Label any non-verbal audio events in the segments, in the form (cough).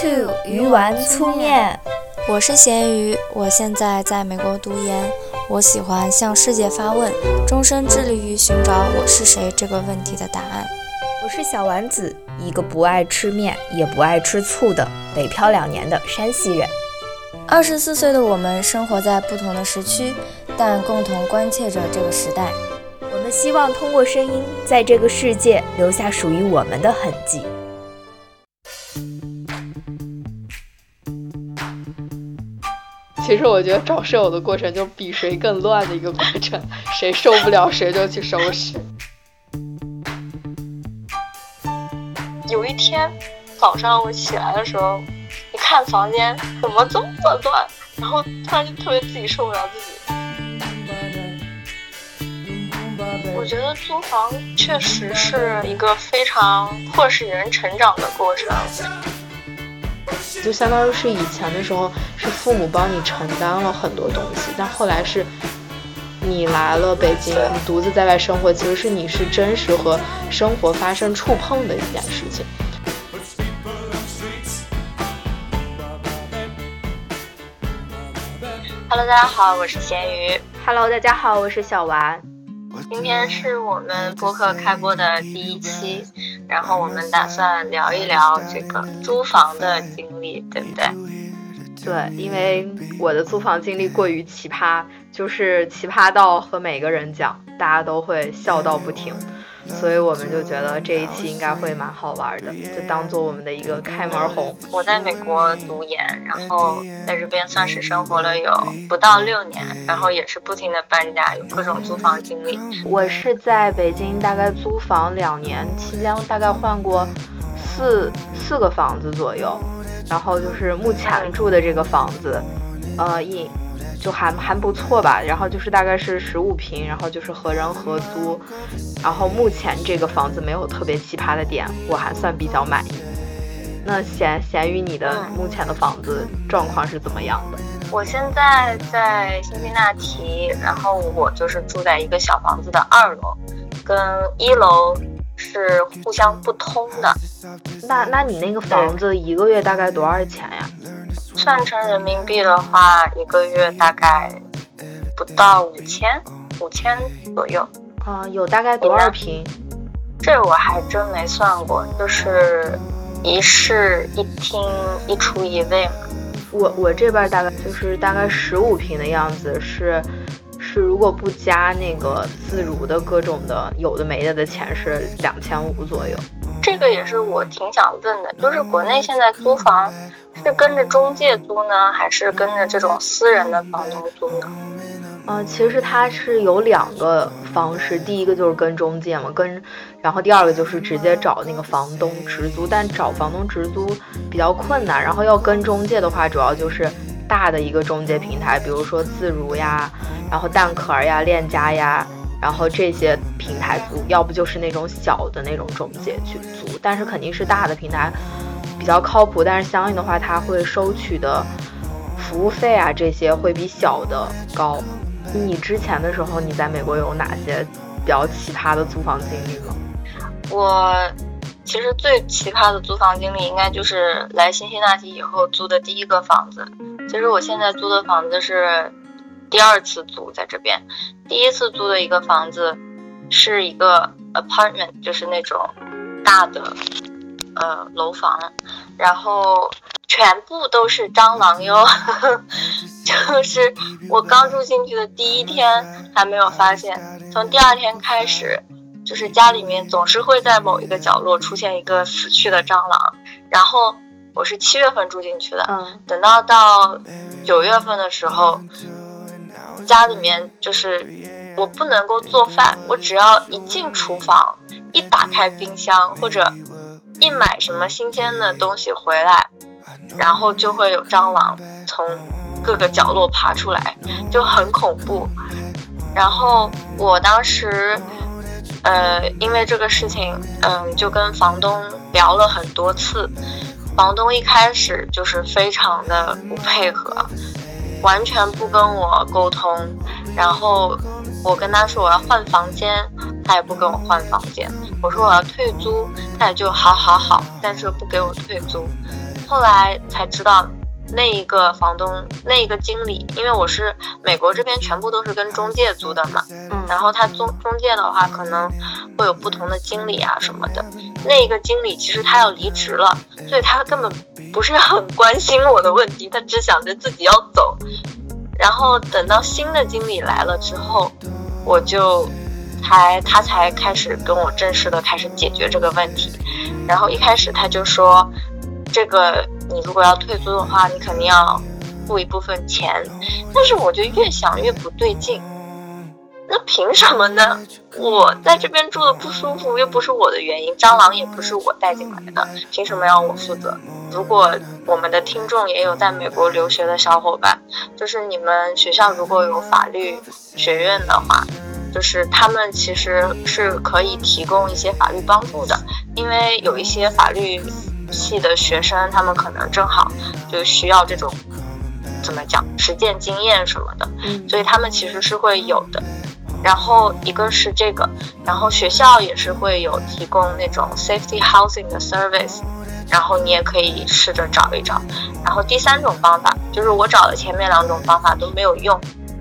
to 鱼丸粗面，我是咸鱼，我现在在美国读研。我喜欢向世界发问，终身致力于寻找“我是谁”这个问题的答案。我是小丸子，一个不爱吃面也不爱吃醋的北漂两年的山西人。二十四岁的我们生活在不同的时区，但共同关切着这个时代。我们希望通过声音，在这个世界留下属于我们的痕迹。其实我觉得找舍友的过程就比谁更乱的一个过程，谁受不了谁就去收拾。有一天早上我起来的时候，一看房间怎么这么乱，然后突然就特别自己受不了自己。我觉得租房确实是一个非常迫使人成长的过程。就相当于是以前的时候，是父母帮你承担了很多东西，但后来是你来了北京，你独自在外生活，其实是你是真实和生活发生触碰的一件事情。Hello，大家好，我是咸鱼。Hello，大家好，我是小丸。今天是我们播客开播的第一期，然后我们打算聊一聊这个租房的经历，对不对？对，因为我的租房经历过于奇葩，就是奇葩到和每个人讲，大家都会笑到不停。所以我们就觉得这一期应该会蛮好玩的，就当做我们的一个开门红。我在美国读研，然后在这边算是生活了有不到六年，然后也是不停的搬家，有各种租房经历。我是在北京大概租房两年期间，大概换过四四个房子左右，然后就是目前住的这个房子，呃，一。就还还不错吧，然后就是大概是十五平，然后就是和人合租，然后目前这个房子没有特别奇葩的点，我还算比较满意。那咸咸鱼，你的目前的房子状况是怎么样的？我现在在辛辛那提，然后我就是住在一个小房子的二楼，跟一楼是互相不通的。那那你那个房子一个月大概多少钱呀？算成人民币的话，一个月大概不到五千，五千左右。啊，有大概多少平？这我还真没算过，就是一室一厅一厨一卫。我我这边大概就是大概十五平的样子，是是如果不加那个自如的各种的有的没的的钱是两千五左右。这个也是我挺想问的，就是国内现在租房。是跟着中介租呢，还是跟着这种私人的房东租呢？嗯，其实它是有两个方式，第一个就是跟中介嘛，跟，然后第二个就是直接找那个房东直租，但找房东直租比较困难，然后要跟中介的话，主要就是大的一个中介平台，比如说自如呀，然后蛋壳呀、链家呀，然后这些平台租，要不就是那种小的那种中介去租，但是肯定是大的平台。比较靠谱，但是相应的话，他会收取的服务费啊，这些会比小的高。你之前的时候，你在美国有哪些比较奇葩的租房经历吗？我其实最奇葩的租房经历，应该就是来新西那提以后租的第一个房子。其实我现在租的房子是第二次租在这边，第一次租的一个房子是一个 apartment，就是那种大的。呃，楼房，然后全部都是蟑螂哟，(laughs) 就是我刚住进去的第一天还没有发现，从第二天开始，就是家里面总是会在某一个角落出现一个死去的蟑螂。然后我是七月份住进去的，嗯，等到到九月份的时候，家里面就是我不能够做饭，我只要一进厨房，一打开冰箱或者。一买什么新鲜的东西回来，然后就会有蟑螂从各个角落爬出来，就很恐怖。然后我当时，呃，因为这个事情，嗯，就跟房东聊了很多次。房东一开始就是非常的不配合，完全不跟我沟通。然后我跟他说我要换房间。他也不跟我换房间，我说我要退租，他也就好好好，但是不给我退租。后来才知道。那一个房东，那一个经理，因为我是美国这边全部都是跟中介租的嘛，嗯，然后他中中介的话可能会有不同的经理啊什么的。那一个经理其实他要离职了，所以他根本不是很关心我的问题，他只想着自己要走。然后等到新的经理来了之后，我就才他才开始跟我正式的开始解决这个问题。然后一开始他就说这个。你如果要退租的话，你肯定要付一部分钱，但是我就越想越不对劲。那凭什么呢？我在这边住的不舒服，又不是我的原因，蟑螂也不是我带进来的，凭什么要我负责？如果我们的听众也有在美国留学的小伙伴，就是你们学校如果有法律学院的话，就是他们其实是可以提供一些法律帮助的，因为有一些法律。系的学生，他们可能正好就需要这种怎么讲实践经验什么的，所以他们其实是会有的。然后一个是这个，然后学校也是会有提供那种 safety housing 的 service，然后你也可以试着找一找。然后第三种方法就是我找的前面两种方法都没有用，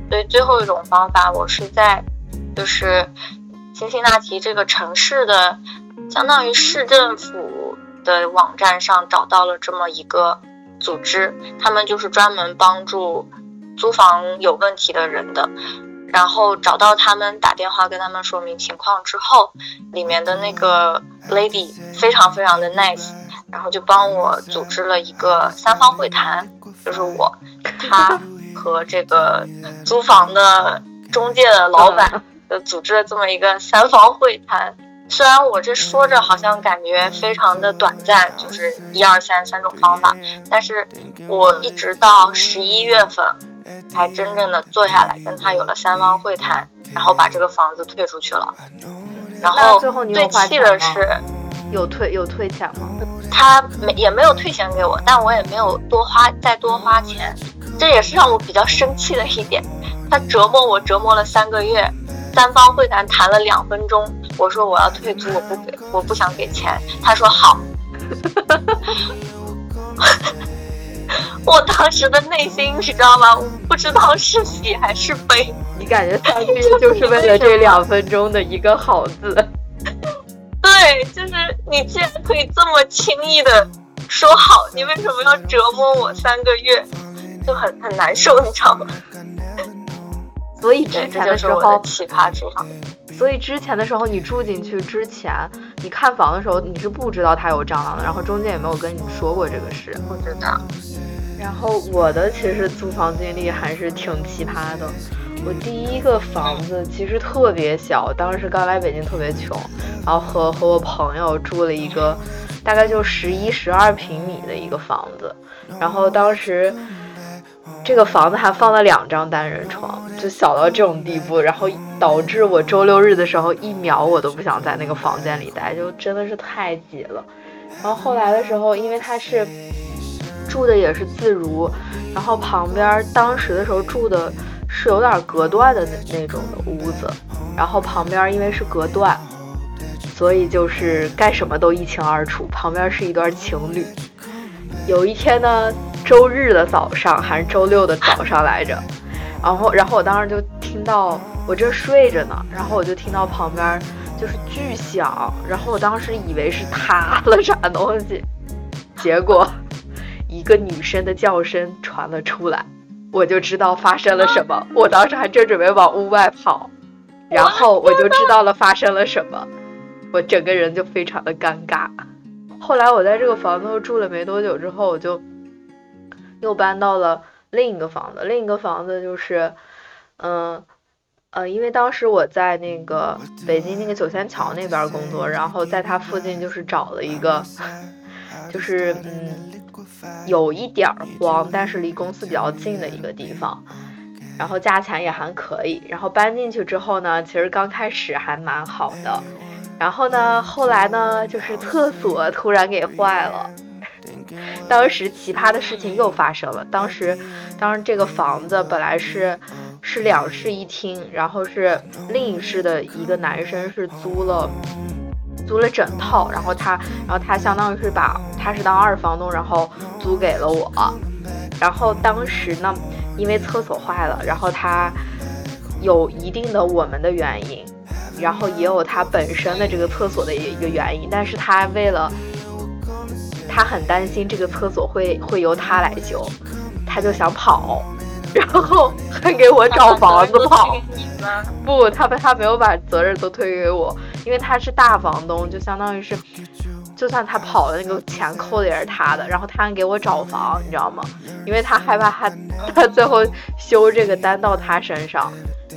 所以最后一种方法我是在就是辛辛那提这个城市的相当于市政府。的网站上找到了这么一个组织，他们就是专门帮助租房有问题的人的。然后找到他们，打电话跟他们说明情况之后，里面的那个 lady 非常非常的 nice，然后就帮我组织了一个三方会谈，就是我、他和这个租房的中介的老板，呃，组织了这么一个三方会谈。虽然我这说着好像感觉非常的短暂，就是一二三三种方法，但是我一直到十一月份才真正的坐下来跟他有了三方会谈，然后把这个房子退出去了。然后最气的是，有退有退钱吗？他没也没有退钱给我，但我也没有多花再多花钱，这也是让我比较生气的一点。他折磨我折磨了三个月，三方会谈谈了两分钟。我说我要退租，我不给，我不想给钱。他说好。(laughs) 我当时的内心你知道吗？我不知道是喜还是悲。你感觉三个月就是为了这两分钟的一个好字？对，就是你既然可以这么轻易的说好，你为什么要折磨我三个月？就很很难受，你知道吗？所以之前的时候，奇葩之房。所以之前的时候，你住进去之前，你看房的时候，你是不知道它有蟑螂的，然后中介也没有跟你说过这个事。不知道。然后我的其实租房经历还是挺奇葩的。我第一个房子其实特别小，当时刚来北京特别穷，然后和和我朋友住了一个大概就十一十二平米的一个房子，然后当时。这个房子还放了两张单人床，就小到这种地步，然后导致我周六日的时候一秒我都不想在那个房间里待，就真的是太挤了。然后后来的时候，因为他是住的也是自如，然后旁边当时的时候住的是有点隔断的那那种的屋子，然后旁边因为是隔断，所以就是干什么都一清二楚。旁边是一对情侣，有一天呢。周日的早上还是周六的早上来着，然后，然后我当时就听到我正睡着呢，然后我就听到旁边就是巨响，然后我当时以为是塌了啥东西，结果一个女生的叫声传了出来，我就知道发生了什么。我当时还正准备往屋外跑，然后我就知道了发生了什么，我整个人就非常的尴尬。后来我在这个房子住了没多久之后，我就。又搬到了另一个房子，另一个房子就是，嗯，呃，因为当时我在那个北京那个九仙桥那边工作，然后在它附近就是找了一个，(laughs) 就是嗯，有一点儿荒，但是离公司比较近的一个地方，然后价钱也还可以。然后搬进去之后呢，其实刚开始还蛮好的，然后呢，后来呢，就是厕所突然给坏了。当时奇葩的事情又发生了。当时，当时这个房子本来是是两室一厅，然后是另一室的一个男生是租了租了整套，然后他然后他相当于是把他是当二房东，然后租给了我。然后当时呢，因为厕所坏了，然后他有一定的我们的原因，然后也有他本身的这个厕所的一个原因，但是他为了他很担心这个厕所会会由他来修，他就想跑，然后还给我找房子跑。不，他他没有把责任都推给我，因为他是大房东，就相当于是。就算他跑了，那个钱扣的也是他的，然后他还给我找房，你知道吗？因为他害怕他他最后修这个单到他身上，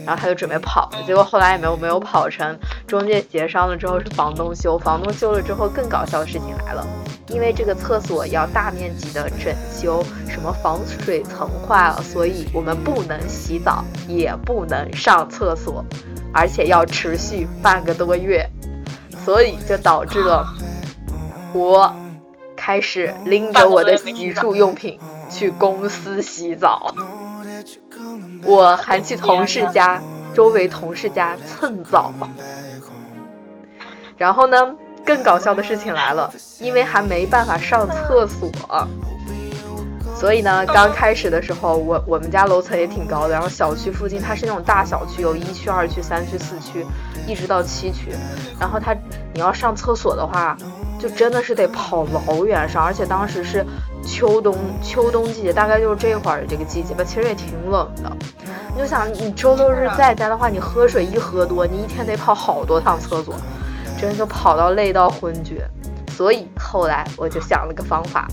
然后他就准备跑，结果后来也没有没有跑成。中介协商了之后是房东修，房东修了之后更搞笑的事情来了，因为这个厕所要大面积的整修，什么防水层坏了，所以我们不能洗澡，也不能上厕所，而且要持续半个多月，所以就导致了。我开始拎着我的洗漱用品去公司洗澡，我还去同事家、周围同事家蹭澡。然后呢，更搞笑的事情来了，因为还没办法上厕所，所以呢，刚开始的时候，我我们家楼层也挺高的，然后小区附近它是那种大小区，有一区、二区、三区、四区，一直到七区。然后它你要上厕所的话。就真的是得跑老远上，而且当时是秋冬秋冬季节，大概就是这会儿这个季节吧，其实也挺冷的。你就想，你周六日在家的话，你喝水一喝多，你一天得跑好多趟厕所，真就跑到累到昏厥。所以后来我就想了个方法，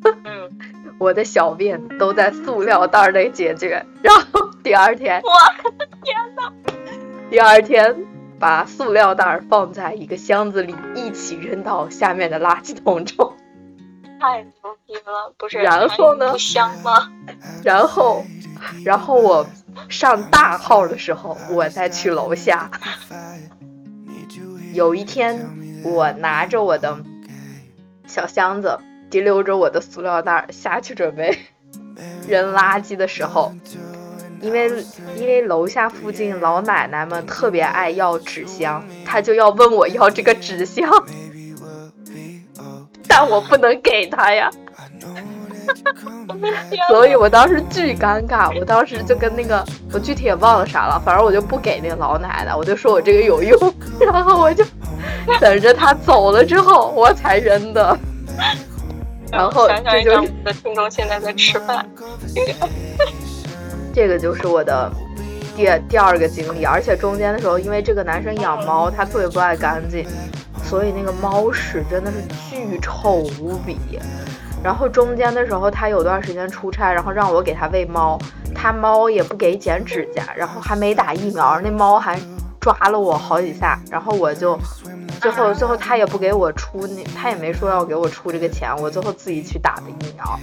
(laughs) 我的小便都在塑料袋内解决，然后第二天，我的天呐，第二天。把塑料袋放在一个箱子里，一起扔到下面的垃圾桶中。太牛逼了，不是？然后呢？香吗？然后，然后我上大号的时候，我再去楼下。有一天，我拿着我的小箱子，提溜着我的塑料袋下去准备扔垃圾的时候。因为因为楼下附近老奶奶们特别爱要纸箱，她就要问我要这个纸箱，但我不能给她呀，(laughs) 所以我当时巨尴尬。我当时就跟那个我具体也忘了啥了，反正我就不给那个老奶奶，我就说我这个有用，(laughs) 然后我就等着她走了之后我才扔的。然后这就是我们的听众现在在吃饭。(laughs) 这个就是我的第第二个经历，而且中间的时候，因为这个男生养猫，他特别不爱干净，所以那个猫屎真的是巨臭无比。然后中间的时候，他有段时间出差，然后让我给他喂猫，他猫也不给剪指甲，然后还没打疫苗，那猫还抓了我好几下，然后我就 (laughs) 最后最后他也不给我出那，他也没说要给我出这个钱，我最后自己去打的疫苗。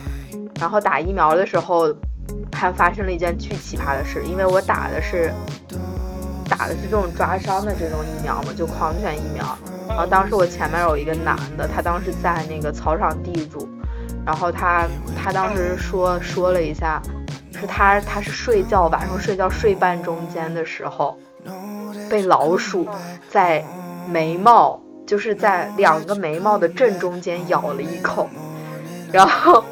然后打疫苗的时候。还发生了一件巨奇葩的事，因为我打的是打的是这种抓伤的这种疫苗嘛，就狂犬疫苗。然后当时我前面有一个男的，他当时在那个草场地住，然后他他当时说说了一下，是他他是睡觉晚上睡觉睡半中间的时候，被老鼠在眉毛就是在两个眉毛的正中间咬了一口，然后。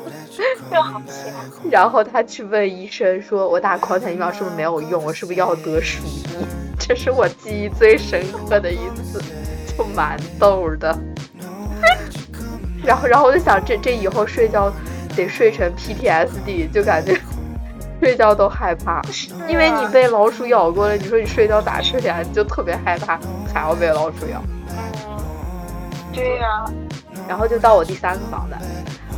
(laughs) 然后他去问医生说：“我打狂犬疫苗是不是没有用？我是不是要得鼠疫？” (laughs) 这是我记忆最深刻的一次，就蛮逗的。(laughs) 然后，然后我就想，这这以后睡觉得睡成 PTSD，就感觉睡觉都害怕，因为你被老鼠咬过了，你说你睡觉咋睡呀？你就特别害怕还要被老鼠咬。对呀。然后就到我第三个房子。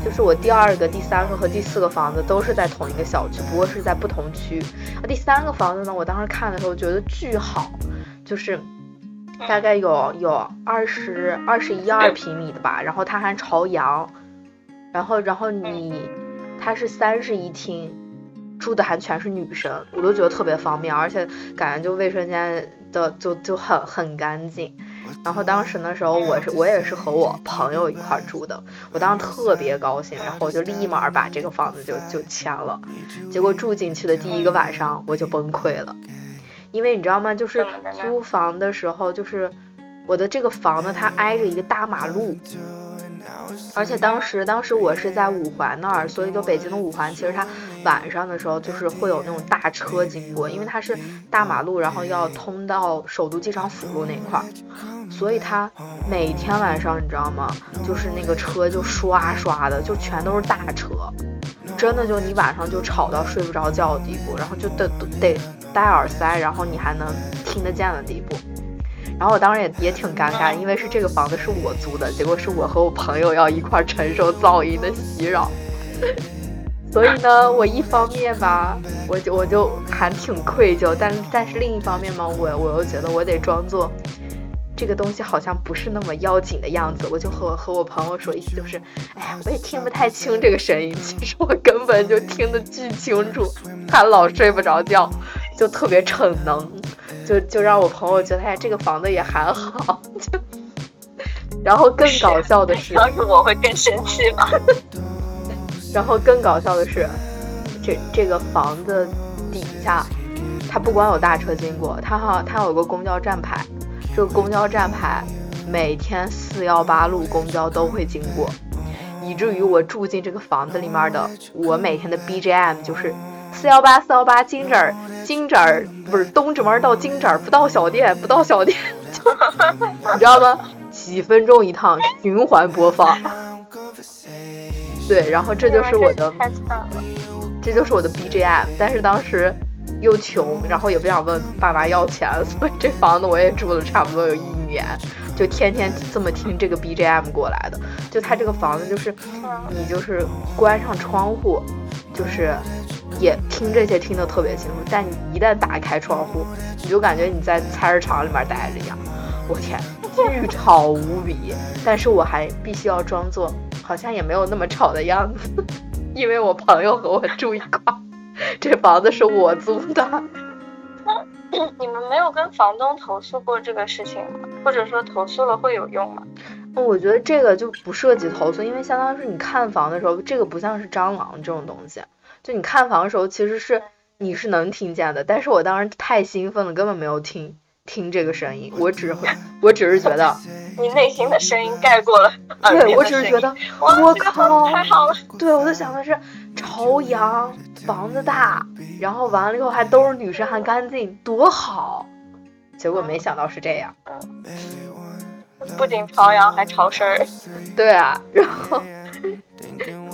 就是我第二个、第三个和第四个房子都是在同一个小区，不过是在不同区。第三个房子呢，我当时看的时候觉得巨好，就是大概有有二十二十一二平米的吧，然后它还朝阳，然后然后你它是三室一厅，住的还全是女生，我都觉得特别方便，而且感觉就卫生间的就就很很干净。然后当时的时候，我是我也是和我朋友一块住的，我当时特别高兴，然后我就立马把这个房子就就签了。结果住进去的第一个晚上我就崩溃了，因为你知道吗？就是租房的时候，就是我的这个房子它挨着一个大马路，而且当时当时我是在五环那儿，所以就北京的五环，其实它晚上的时候就是会有那种大车经过，因为它是大马路，然后要通到首都机场辅路那块儿，所以他每天晚上你知道吗？就是那个车就刷刷的，就全都是大车，真的就你晚上就吵到睡不着觉的地步，然后就得得戴耳塞，然后你还能听得见的地步。然后我当时也也挺尴尬，因为是这个房子是我租的，结果是我和我朋友要一块承受噪音的袭扰。(laughs) 所以呢，我一方面吧，我就我就还挺愧疚，但但是另一方面嘛，我我又觉得我得装作这个东西好像不是那么要紧的样子，我就和和我朋友说，意思就是，哎呀，我也听不太清这个声音，其实我根本就听得巨清楚，他老睡不着觉，就特别逞能。就就让我朋友觉得，哎，这个房子也还好。就，(laughs) 然后更搞笑的是，要是我会更生气吧。(laughs) 然后更搞笑的是，这这个房子底下，它不光有大车经过，它哈它有个公交站牌，这个公交站牌每天四幺八路公交都会经过，以至于我住进这个房子里面的，我每天的 BGM 就是。四幺八四幺八金盏儿金盏儿不是东直门到金盏儿不到小店不到小店，(laughs) 你知道吗？几分钟一趟循环播放。对，然后这就是我的，这就是我的 BGM。但是当时又穷，然后也不想问爸妈要钱，所以这房子我也住了差不多有一年，就天天这么听这个 BGM 过来的。就他这个房子，就是你就是关上窗户，就是。也听这些听得特别清楚，但你一旦打开窗户，你就感觉你在菜市场里面待着一样。我天，巨吵无比！但是我还必须要装作好像也没有那么吵的样子，因为我朋友和我住一块，(laughs) 这房子是我租的。(laughs) 那你们没有跟房东投诉过这个事情吗？或者说投诉了会有用吗？我觉得这个就不涉及投诉，因为相当于是你看房的时候，这个不像是蟑螂这种东西。就你看房的时候，其实是你是能听见的，但是我当时太兴奋了，根本没有听听这个声音，我只会，我只是觉得 (laughs) 你内心的声音盖过了，对我只是觉得我靠，太好了，对我在想的是朝阳房子大，然后完了以后还都是女生，还干净，多好，结果没想到是这样，不仅朝阳还潮湿儿，对啊，然后。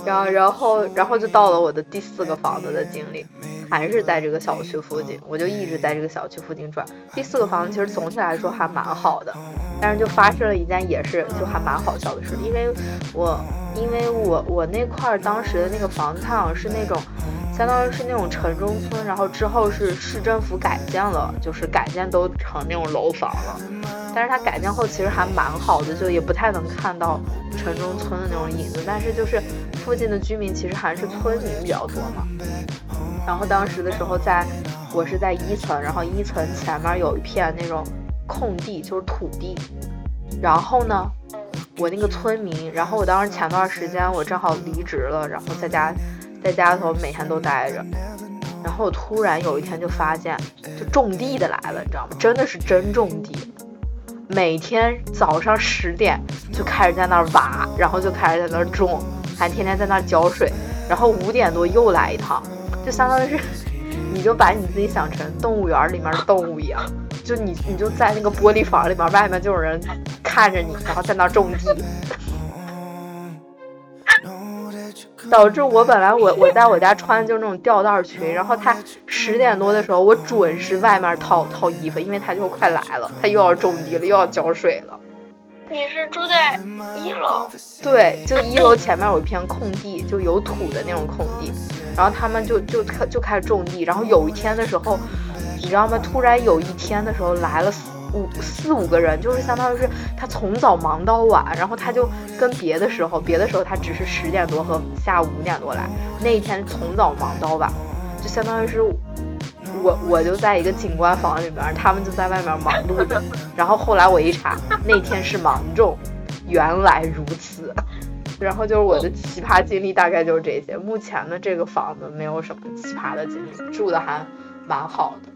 然后，然后，然后就到了我的第四个房子的经历，还是在这个小区附近，我就一直在这个小区附近转。第四个房子其实总体来说还蛮好的，但是就发生了一件也是就还蛮好笑的事，因为我，因为我我那块儿当时的那个房子，它好像是那种。相当于是那种城中村，然后之后是市政府改建了，就是改建都成那种楼房了。但是它改建后其实还蛮好的，就也不太能看到城中村的那种影子。但是就是附近的居民其实还是村民比较多嘛。然后当时的时候，在我是在一层，然后一层前面有一片那种空地，就是土地。然后呢，我那个村民，然后我当时前段时间我正好离职了，然后在家。在家里头每天都待着，然后我突然有一天就发现，就种地的来了，你知道吗？真的是真种地，每天早上十点就开始在那儿挖，然后就开始在那儿种，还天天在那儿浇水，然后五点多又来一趟，就相当于是，你就把你自己想成动物园里面的动物一样，就你你就在那个玻璃房里面，外面就有人看着你，然后在那儿种地。导致我本来我我在我家穿的就是那种吊带裙，然后他十点多的时候，我准时外面套套衣服，因为他就快来了，他又要种地了，又要浇水了。你是住在一楼？对，就一楼前面有一片空地，就有土的那种空地，然后他们就就开就开始种地，然后有一天的时候，你知道吗？突然有一天的时候来了。五四五个人，就是相当于是他从早忙到晚，然后他就跟别的时候，别的时候他只是十点多和下午五点多来，那一天从早忙到晚，就相当于是我我就在一个景观房里边，他们就在外面忙碌着，然后后来我一查，那天是芒种，原来如此，然后就是我的奇葩经历大概就是这些，目前的这个房子没有什么奇葩的经历，住的还蛮好的。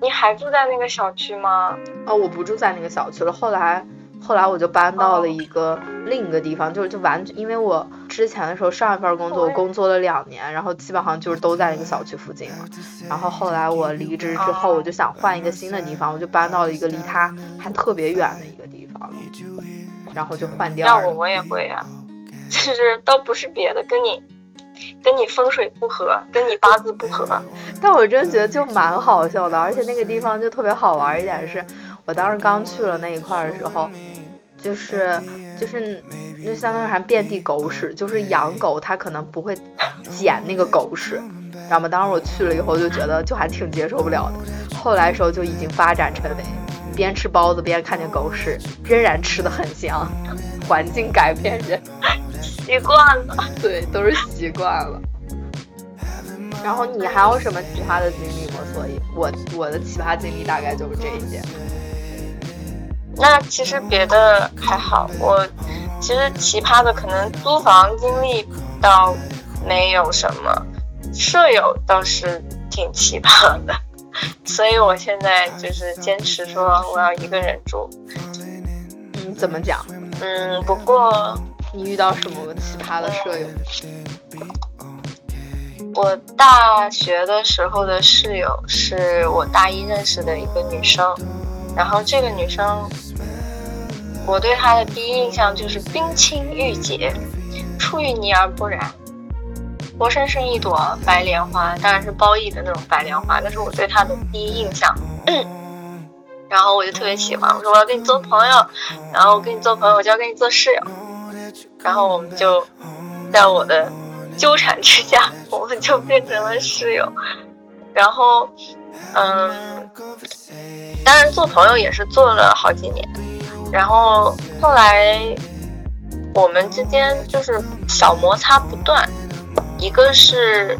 你还住在那个小区吗？哦，我不住在那个小区了。后来，后来我就搬到了一个另一个地方，就是就完全因为我之前的时候上一份工作我工作了两年，然后基本上就是都在那个小区附近嘛。然后后来我离职之后，我就想换一个新的地方，我就搬到了一个离他还特别远的一个地方，然后就换掉了。要我我也会啊，就是倒不是别的，跟你。跟你风水不合，跟你八字不合，(laughs) 但我真觉得就蛮好笑的，而且那个地方就特别好玩一点是，我当时刚去了那一块的时候，就是就是那相当于还遍地狗屎，就是养狗它可能不会 (laughs) 捡那个狗屎，知道吗？当时我去了以后就觉得就还挺接受不了的，后来时候就已经发展成为边吃包子边看见狗屎，仍然吃的很香，环境改变人。习惯了，对，都是习惯了。然后你还有什么奇葩的经历吗？所以，我我的奇葩经历大概就是这一些。那其实别的还好，我其实奇葩的可能租房经历倒没有什么，舍友倒是挺奇葩的，所以我现在就是坚持说我要一个人住。嗯，怎么讲？嗯，不过。你遇到什么奇葩的舍友？我大学的时候的室友是我大一认识的一个女生，然后这个女生，我对她的第一印象就是冰清玉洁，出淤泥而不染，活生生一朵白莲花，当然是褒义的那种白莲花，那是我对她的第一印象。然后我就特别喜欢，我说我要跟你做朋友，然后我跟你做朋友，我就要跟你做室友。然后我们就在我的纠缠之下，我们就变成了室友。然后，嗯，当然做朋友也是做了好几年。然后后来我们之间就是小摩擦不断。一个是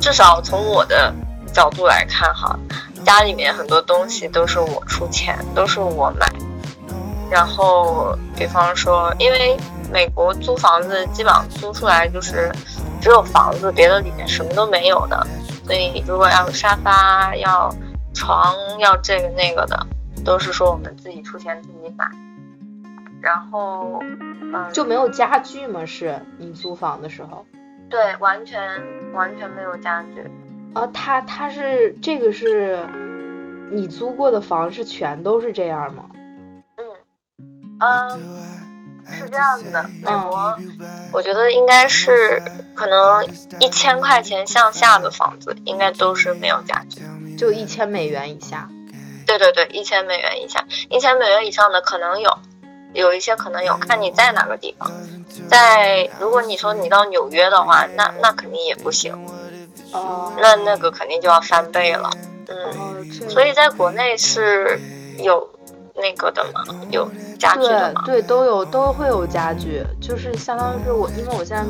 至少从我的角度来看哈，家里面很多东西都是我出钱，都是我买。然后比方说，因为。美国租房子基本上租出来就是只有房子，别的里面什么都没有的。所以如果要沙发、要床、要这个那个的，都是说我们自己出钱自己买。然后，嗯，就没有家具吗？是你租房的时候？对，完全完全没有家具。啊，他他是这个是你租过的房是全都是这样吗？嗯，嗯。是这样子的，美国，我觉得应该是可能一千块钱向下的房子，应该都是没有家具，就一千美元以下。对对对，一千美元以下，一千美元以上的可能有，有一些可能有，看你在哪个地方。在如果你说你到纽约的话，那那肯定也不行。哦。那那个肯定就要翻倍了。嗯。所以在国内是有。那个的吗？有家具的吗？对对，都有都会有家具，就是相当于是我，因为我现在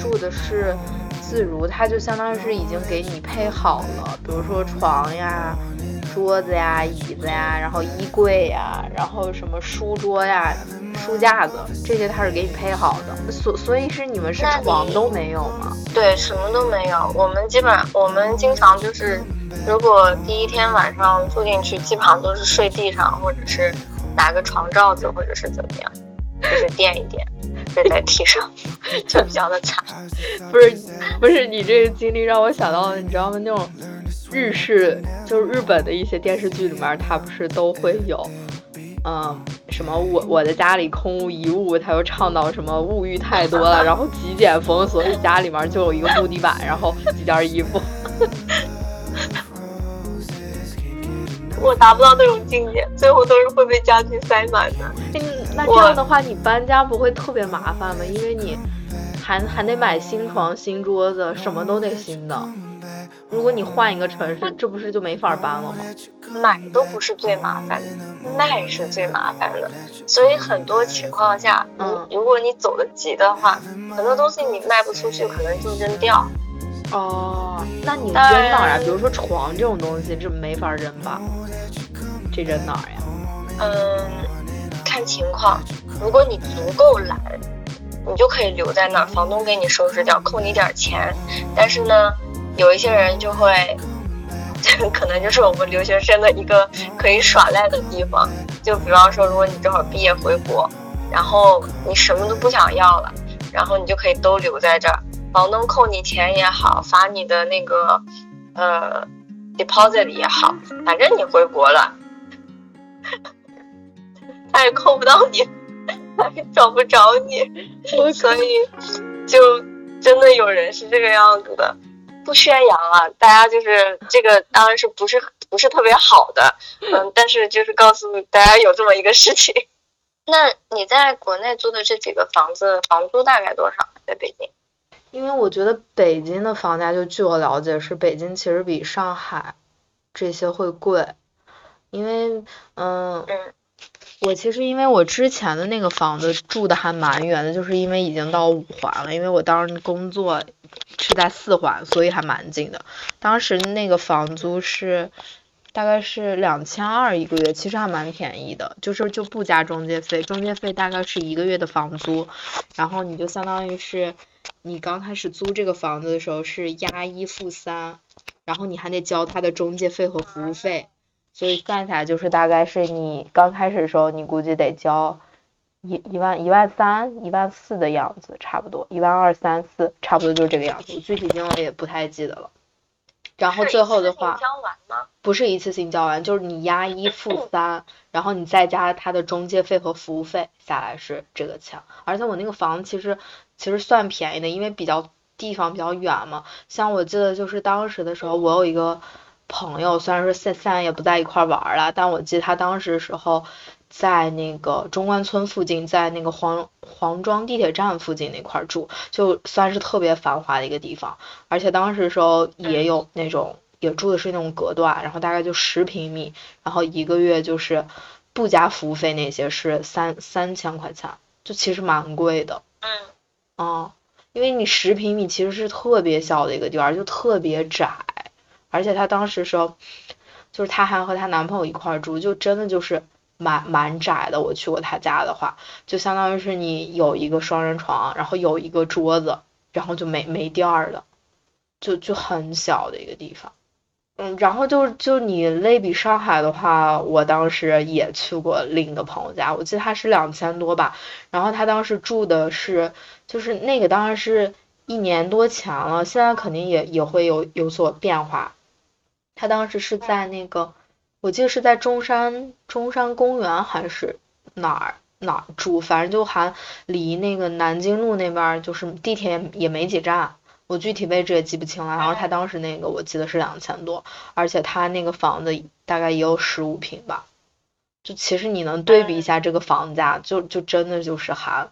住的是自如，它就相当于是已经给你配好了，比如说床呀、桌子呀、椅子呀，然后衣柜呀，然后什么书桌呀、书架子这些，它是给你配好的。所所以是你们是床都没有吗？对，什么都没有。我们基本我们经常就是。如果第一天晚上住进去，基本上都是睡地上，或者是拿个床罩子，或者是怎么样，就是垫一垫，(laughs) 睡在地上，就比较的惨。不是，不是，你这个经历让我想到了，你知道吗？那种日式，就是日本的一些电视剧里面，它不是都会有，嗯，什么我我的家里空无一物，他又唱到什么物欲太多了，然后极简风，所以家里面就有一个木地板，然后几件衣服。(laughs) 我达不到那种境界，最后都是会被家具塞满的。嗯，那这样的话，你搬家不会特别麻烦吗？因为你还还得买新床、新桌子，什么都得新的。如果你换一个城市，这不是就没法搬了吗？买都不是最麻烦的，卖是最麻烦的。所以很多情况下，嗯，如果你走得急的话，很多东西你卖不出去，可能就扔掉。哦，那你扔哪儿啊？比如说床这种东西，这没法扔吧？这扔哪儿呀？嗯，看情况。如果你足够懒，你就可以留在那儿，房东给你收拾掉，扣你点钱。但是呢，有一些人就会这 (laughs) 可能就是我们留学生的一个可以耍赖的地方。就比方说，如果你正好毕业回国，然后你什么都不想要了，然后你就可以都留在这儿，房东扣你钱也好，罚你的那个呃 deposit 也好，反正你回国了，(laughs) 他也扣不到你，(laughs) 他也找不着你，所以就真的有人是这个样子的。不宣扬啊，大家就是这个，当然是不是不是特别好的，嗯，但是就是告诉大家有这么一个事情。(laughs) 那你在国内租的这几个房子，房租大概多少？在北京？因为我觉得北京的房价，就据我了解，是北京其实比上海这些会贵，因为嗯，我其实因为我之前的那个房子住的还蛮远的，就是因为已经到五环了，因为我当时工作。是在四环，所以还蛮近的。当时那个房租是大概是两千二一个月，其实还蛮便宜的，就是就不加中介费，中介费大概是一个月的房租，然后你就相当于是你刚开始租这个房子的时候是押一付三，然后你还得交他的中介费和服务费，所以算下来就是大概是你刚开始的时候你估计得交。一一万一万三一万四的样子，差不多一万二三四，差不多就是这个样子。具体金额也不太记得了。然后最后的话，不是一次性交完，就是你押一付 (clears throat) 三，然后你再加他的中介费和服务费，下来是这个钱。而且我那个房子其实其实算便宜的，因为比较地方比较远嘛。像我记得就是当时的时候，我有一个朋友，虽然说现现在也不在一块玩了，但我记得他当时的时候。在那个中关村附近，在那个黄黄庄地铁站附近那块住，就算是特别繁华的一个地方。而且当时时候也有那种，也住的是那种隔断，然后大概就十平米，然后一个月就是不加服务费那些是三三千块钱，就其实蛮贵的。嗯。哦，因为你十平米其实是特别小的一个地方，就特别窄，而且她当时时候，就是她还和她男朋友一块住，就真的就是。蛮蛮窄的，我去过他家的话，就相当于是你有一个双人床，然后有一个桌子，然后就没没地儿的，就就很小的一个地方。嗯，然后就就你类比上海的话，我当时也去过另一个朋友家，我记得他是两千多吧，然后他当时住的是，就是那个当然是一年多前了，现在肯定也也会有有所变化。他当时是在那个。我记得是在中山中山公园还是哪儿哪儿住，反正就还离那个南京路那边就是地铁也没几站，我具体位置也记不清了。然后他当时那个我记得是两千多，而且他那个房子大概也有十五平吧，就其实你能对比一下这个房价，就就真的就是还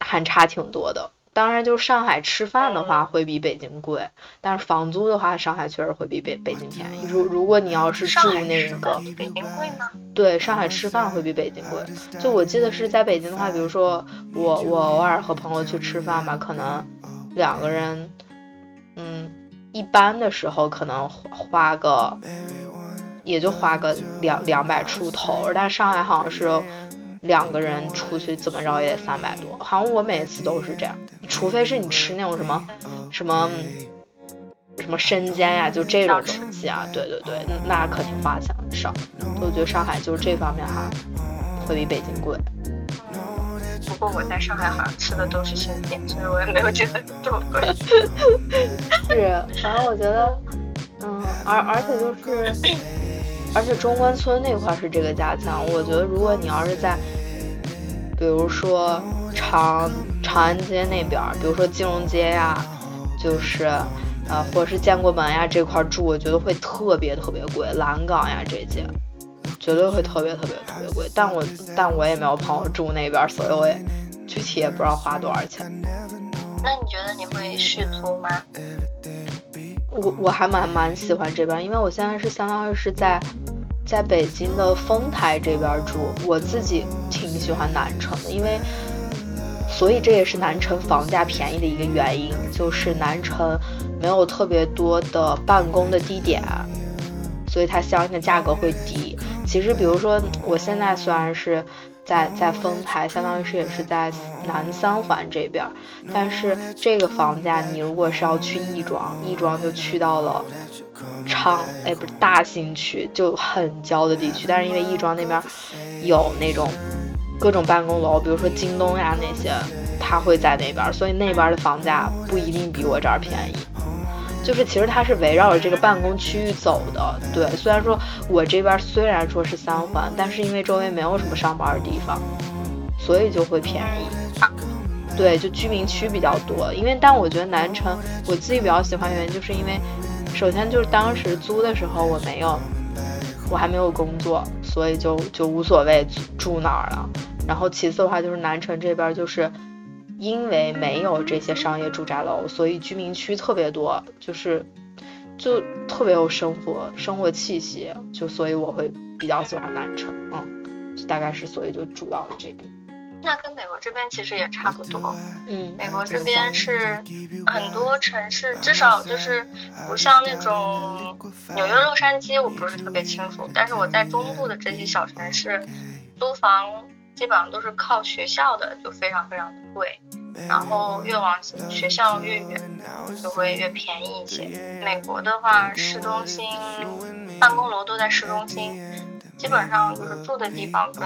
还差挺多的。当然，就是上海吃饭的话会比北京贵，但是房租的话，上海确实会比北北京便宜。如如果你要是住那个，比北京贵吗？对，上海吃饭会比北京贵。就我记得是在北京的话，比如说我我偶尔和朋友去吃饭吧，可能两个人，嗯，一般的时候可能花个，也就花个两两百出头，但上海好像是。两个人出去怎么着也得三百多，好像我每次都是这样，除非是你吃那种什么什么什么生煎呀，就这种东西啊，对对对，那可挺花钱少。我觉得上海就是这方面哈，会比北京贵。不过我在上海好像吃的都是生煎，所以我也没有觉得这么贵。(laughs) 是，反正我觉得，嗯，而而且就是。而且中关村那块是这个价钱，我觉得如果你要是在，比如说长长安街那边，比如说金融街呀，就是呃或者是建国门呀这块住，我觉得会特别特别贵，蓝港呀这些，绝对会特别特别特别贵。但我但我也没有朋友住那边，所以我也具体也不知道花多少钱。那你觉得你会续租吗？我我还蛮蛮喜欢这边，因为我现在是相当于是在在北京的丰台这边住，我自己挺喜欢南城的，因为所以这也是南城房价便宜的一个原因，就是南城没有特别多的办公的地点，所以它相应的价格会低。其实比如说我现在虽然是在在丰台，相当于是也是在南三环这边。但是这个房价，你如果是要去亦庄，亦庄就去到了昌，哎，不是大兴区，就很郊的地区。但是因为亦庄那边有那种各种办公楼，比如说京东呀那些，它会在那边，所以那边的房价不一定比我这儿便宜。就是其实它是围绕着这个办公区域走的，对。虽然说我这边虽然说是三环，但是因为周围没有什么上班的地方，所以就会便宜。对，就居民区比较多。因为但我觉得南城我自己比较喜欢原因，就是因为首先就是当时租的时候我没有，我还没有工作，所以就就无所谓住哪儿了。然后其次的话就是南城这边就是。因为没有这些商业住宅楼，所以居民区特别多，就是就特别有生活生活气息，就所以我会比较喜欢南城，嗯，大概是所以就住到了这边。那跟美国这边其实也差不多，嗯，美国这边是很多城市，至少就是不像那种纽约、洛杉矶，我不是特别清楚，但是我在中部的这些小城市，租房。基本上都是靠学校的，就非常非常的贵，然后越往学校越远，就会越便宜一些。美国的话，市中心办公楼都在市中心，基本上就是住的地方跟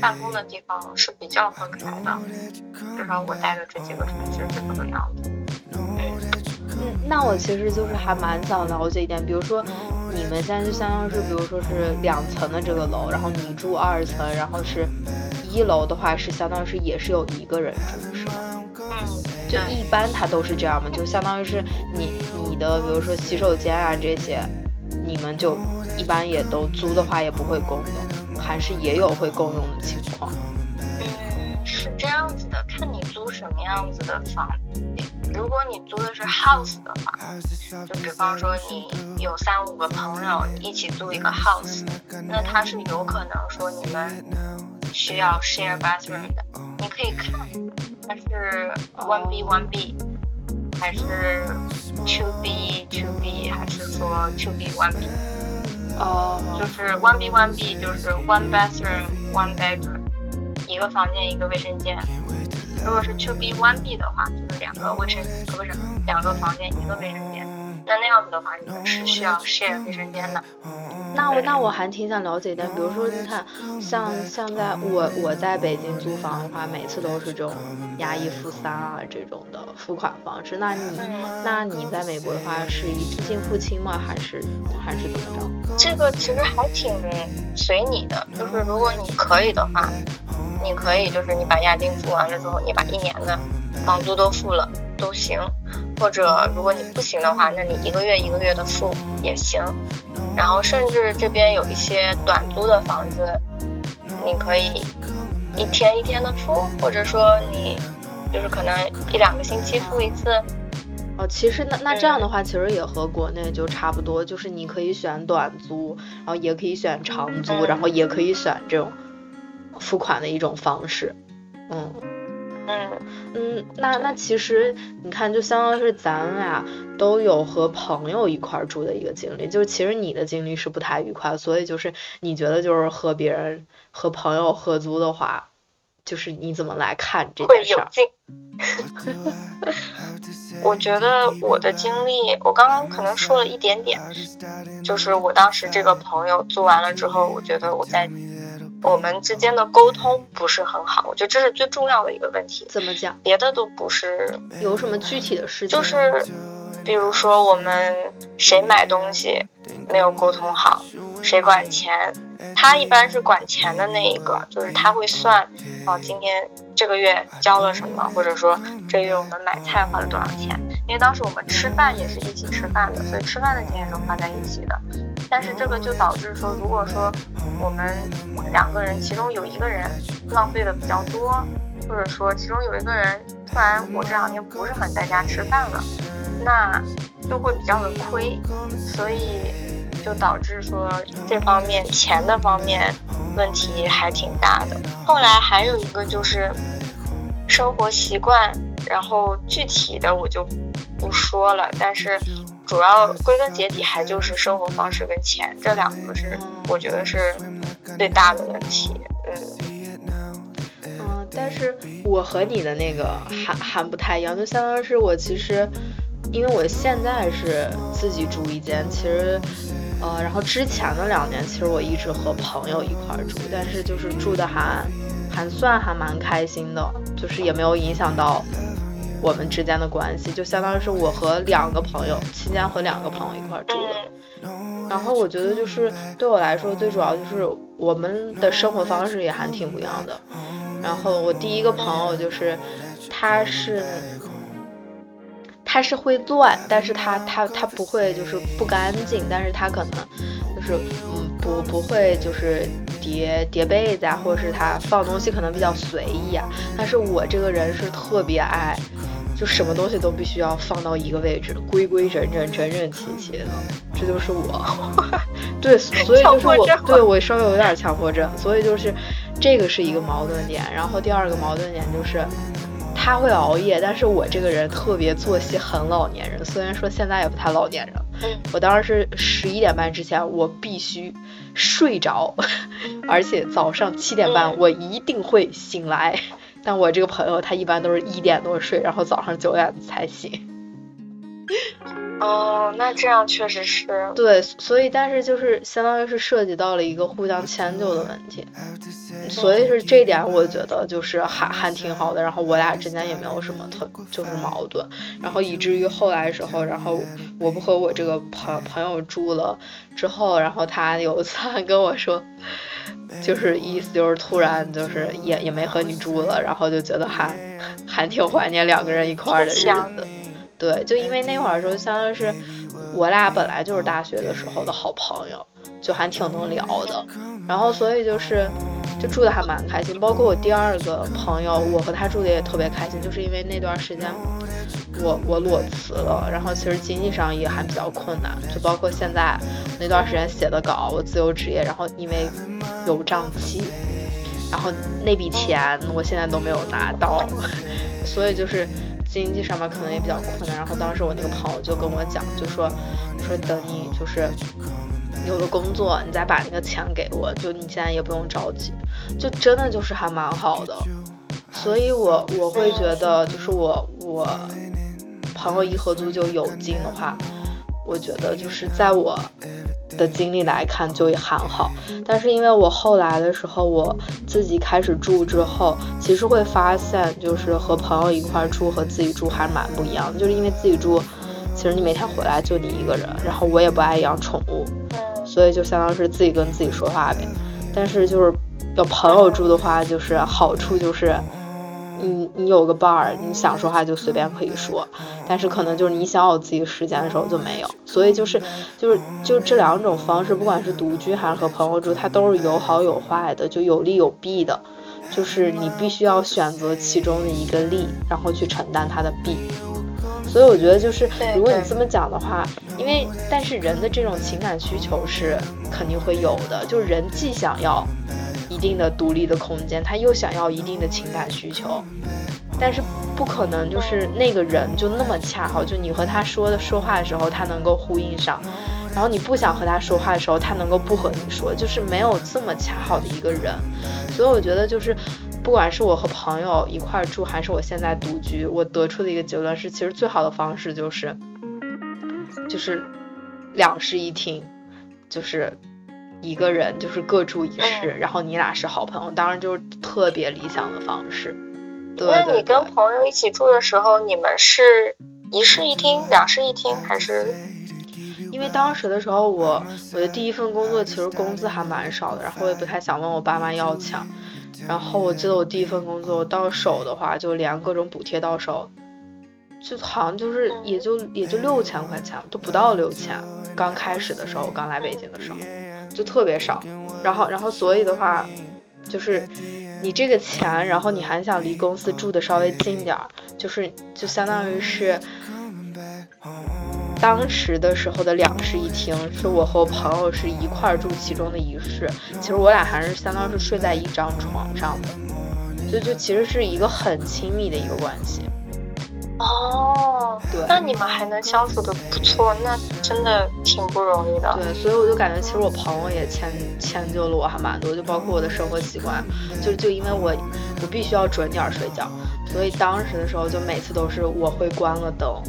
办公的地方是比较分开的，至少我待的这几个城市是这个样子。那我其实就是还蛮想了解一点，比如说你们现在就相当于是，比如说是两层的这个楼，然后你住二层，然后是。一楼的话是相当于是也是有一个人住，是吗？嗯，就一般它都是这样嘛，就相当于是你你的，比如说洗手间啊这些，你们就一般也都租的话也不会共用，还是也有会共用的情况。嗯，是这样子的，看你租什么样子的房。如果你租的是 house 的话，就比方说你有三五个朋友一起租一个 house，那它是有可能说你们。需要 share bathroom 的，你可以看它是 one B one B，还是 two B two B，还是说 two B one B？哦，就是 one B one B 就是 one bathroom one bedroom，一个房间一个卫生间。如果是 two B one B 的话，就是两个卫生间，不是两个房间一个卫生间。那那样子的话，你们是需要 share 卫生间的。那我那我还挺想了解一点，比如说你看，像像在我我在北京租房的话，每次都是这种押一付三啊这种的付款方式。那你那你在美国的话是一次性付清吗？还是还是怎么着？这个其实还挺随你的，就是如果你可以的话，你可以就是你把押金付完了之后，你把一年的房租都付了都行。或者如果你不行的话，那你一个月一个月的付也行。然后甚至这边有一些短租的房子，你可以一天一天的付，或者说你就是可能一两个星期付一次。哦，其实那那这样的话，其实也和国内就差不多，就是你可以选短租，然后也可以选长租，然后也可以选这种付款的一种方式。嗯。嗯嗯，那那其实你看，就相当于是咱俩都有和朋友一块住的一个经历，就是其实你的经历是不太愉快，所以就是你觉得就是和别人和朋友合租的话，就是你怎么来看这件事儿？(laughs) 我觉得我的经历，我刚刚可能说了一点点，就是我当时这个朋友租完了之后，我觉得我在。我们之间的沟通不是很好，我觉得这是最重要的一个问题。怎么讲？别的都不是。有什么具体的事情？就是，比如说我们谁买东西没有沟通好，谁管钱，他一般是管钱的那一个，就是他会算，哦，今天这个月交了什么，或者说这个月我们买菜花了多少钱。因为当时我们吃饭也是一起吃饭的，所以吃饭的钱也是花在一起的。但是这个就导致说，如果说我们两个人其中有一个人浪费的比较多，或者说其中有一个人突然我这两天不是很在家吃饭了，那就会比较的亏，所以就导致说这方面钱的方面问题还挺大的。后来还有一个就是生活习惯，然后具体的我就不说了，但是。主要归根结底还就是生活方式跟钱这两个是我觉得是最大的问题。嗯，但是我和你的那个还还不太一样，就相当于是我其实，因为我现在是自己住一间，其实，呃，然后之前的两年其实我一直和朋友一块住，但是就是住的还还算还蛮开心的，就是也没有影响到我们之间的关系，就相当于是我和两个朋友期间和两个朋友一块住的。然后我觉得就是对我来说最主要就是我们的生活方式也还挺不一样的。然后我第一个朋友就是，他是，他是会乱，但是他他他不会就是不干净，但是他可能就是嗯不不会就是叠叠被子啊，或者是他放东西可能比较随意啊。但是我这个人是特别爱。就什么东西都必须要放到一个位置，规规整整、整整齐齐的，这就是我。(laughs) 对，所以就是我，对我稍微有点强迫症，所以就是这个是一个矛盾点。然后第二个矛盾点就是，他会熬夜，但是我这个人特别作息很老年人，虽然说现在也不太老年人。我当时是十一点半之前我必须睡着，(laughs) 而且早上七点半我一定会醒来。但我这个朋友，他一般都是一点多睡，然后早上九点才醒。(laughs) 哦，那这样确实是。对，所以但是就是相当于是涉及到了一个互相迁就的问题，所以是这点我觉得就是还还挺好的。然后我俩之间也没有什么特就是矛盾，然后以至于后来时候，然后我不和我这个朋朋友住了之后，然后他有一次还跟我说。就是意思就是突然就是也也没和你住了，然后就觉得还还挺怀念两个人一块儿的日子。对，就因为那会儿时候相当于是我俩本来就是大学的时候的好朋友，就还挺能聊的。然后所以就是就住的还蛮开心。包括我第二个朋友，我和他住的也特别开心，就是因为那段时间我我裸辞了，然后其实经济上也还比较困难。就包括现在那段时间写的稿，我自由职业，然后因为。有账期，然后那笔钱我现在都没有拿到，(laughs) 所以就是经济上面可能也比较困难。然后当时我那个朋友就跟我讲，就说说等你就是有了工作，你再把那个钱给我，就你现在也不用着急，就真的就是还蛮好的。所以我我会觉得，就是我我朋友一合租就有金的话，我觉得就是在我。的经历来看就也还好，但是因为我后来的时候我自己开始住之后，其实会发现就是和朋友一块住和自己住还蛮不一样的，就是因为自己住，其实你每天回来就你一个人，然后我也不爱养宠物，所以就相当是自己跟自己说话呗。但是就是有朋友住的话，就是好处就是。你你有个伴儿，你想说话就随便可以说，但是可能就是你想有自己时间的时候就没有，所以就是就是就这两种方式，不管是独居还是和朋友住，它都是有好有坏的，就有利有弊的，就是你必须要选择其中的一个利，然后去承担它的弊。所以我觉得就是如果你这么讲的话，因为但是人的这种情感需求是肯定会有的，就是人既想要。一定的独立的空间，他又想要一定的情感需求，但是不可能就是那个人就那么恰好，就你和他说的说话的时候，他能够呼应上，然后你不想和他说话的时候，他能够不和你说，就是没有这么恰好的一个人。所以我觉得就是，不管是我和朋友一块住，还是我现在独居，我得出的一个结论是，其实最好的方式就是，就是两室一厅，就是。一个人就是各住一室，然后你俩是好朋友，当然就是特别理想的方式。那你跟朋友一起住的时候，你们是一室一厅、两室一厅，还是？因为当时的时候，我我的第一份工作其实工资还蛮少的，然后我也不太想问我爸妈要钱。然后我记得我第一份工作到手的话，就连各种补贴到手，就好像就是也就也就六千块钱，都不到六千。刚开始的时候，刚来北京的时候。就特别少，然后，然后，所以的话，就是你这个钱，然后你还想离公司住的稍微近点儿，就是就相当于是当时的时候的两室一厅，是我和我朋友是一块儿住其中的一室，其实我俩还是相当于是睡在一张床上的，就就其实是一个很亲密的一个关系。哦，对。那你们还能相处的不错，那真的挺不容易的。对，所以我就感觉其实我朋友也迁迁就了我还蛮多，就包括我的生活习惯，就就因为我我必须要准点儿睡觉，所以当时的时候就每次都是我会关了灯，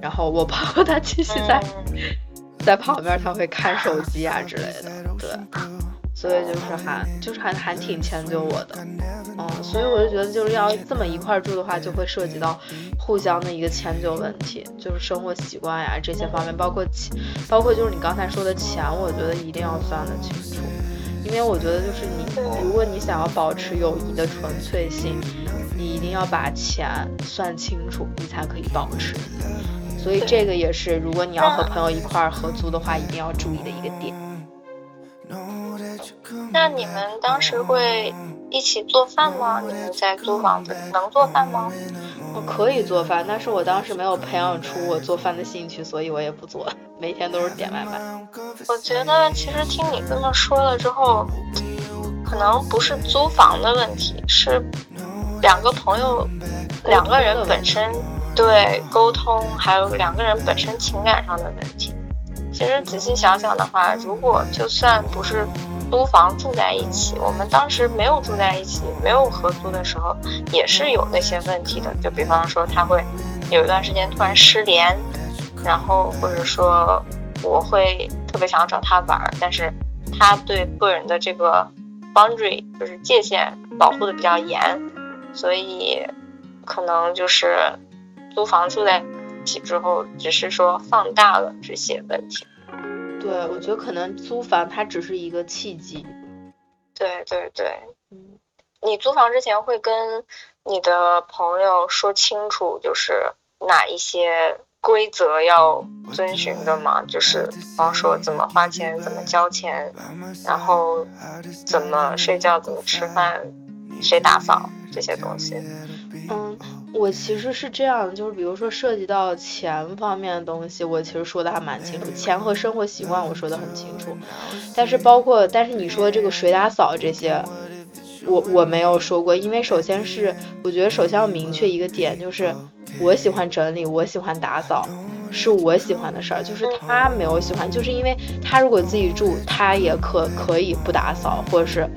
然后我朋友他继续在、嗯。(laughs) 在旁边，他会看手机啊之类的，对，所以就是还就是还还挺迁就我的，嗯，所以我就觉得就是要这么一块住的话，就会涉及到互相的一个迁就问题，就是生活习惯呀这些方面，包括钱，包括就是你刚才说的钱，我觉得一定要算得清楚，因为我觉得就是你如果你想要保持友谊的纯粹性，你一定要把钱算清楚，你才可以保持。所以这个也是，如果你要和朋友一块儿合租的话，一定要注意的一个点。那你们当时会一起做饭吗？你们在租房子能做饭吗？我可以做饭，但是我当时没有培养出我做饭的兴趣，所以我也不做，每天都是点外卖。我觉得其实听你这么说了之后，可能不是租房的问题，是两个朋友，两个人本身对沟通，还有两个人本身情感上的问题。其实仔细想想的话，如果就算不是租房住在一起，我们当时没有住在一起，没有合租的时候，也是有那些问题的。就比方说，他会有一段时间突然失联，然后或者说我会特别想要找他玩，但是他对个人的这个 boundary 就是界限保护的比较严，所以可能就是租房住在之后，只是说放大了这些问题。对，我觉得可能租房它只是一个契机。对对对，嗯，你租房之前会跟你的朋友说清楚，就是哪一些规则要遵循的吗？就是比方说怎么花钱、怎么交钱，然后怎么睡觉、怎么吃饭、谁打扫这些东西。嗯，我其实是这样，就是比如说涉及到钱方面的东西，我其实说的还蛮清楚，钱和生活习惯我说的很清楚，但是包括，但是你说这个水打扫这些，我我没有说过，因为首先是我觉得首先要明确一个点，就是我喜欢整理，我喜欢打扫，是我喜欢的事儿，就是他没有喜欢，就是因为他如果自己住，他也可可以不打扫，或者是。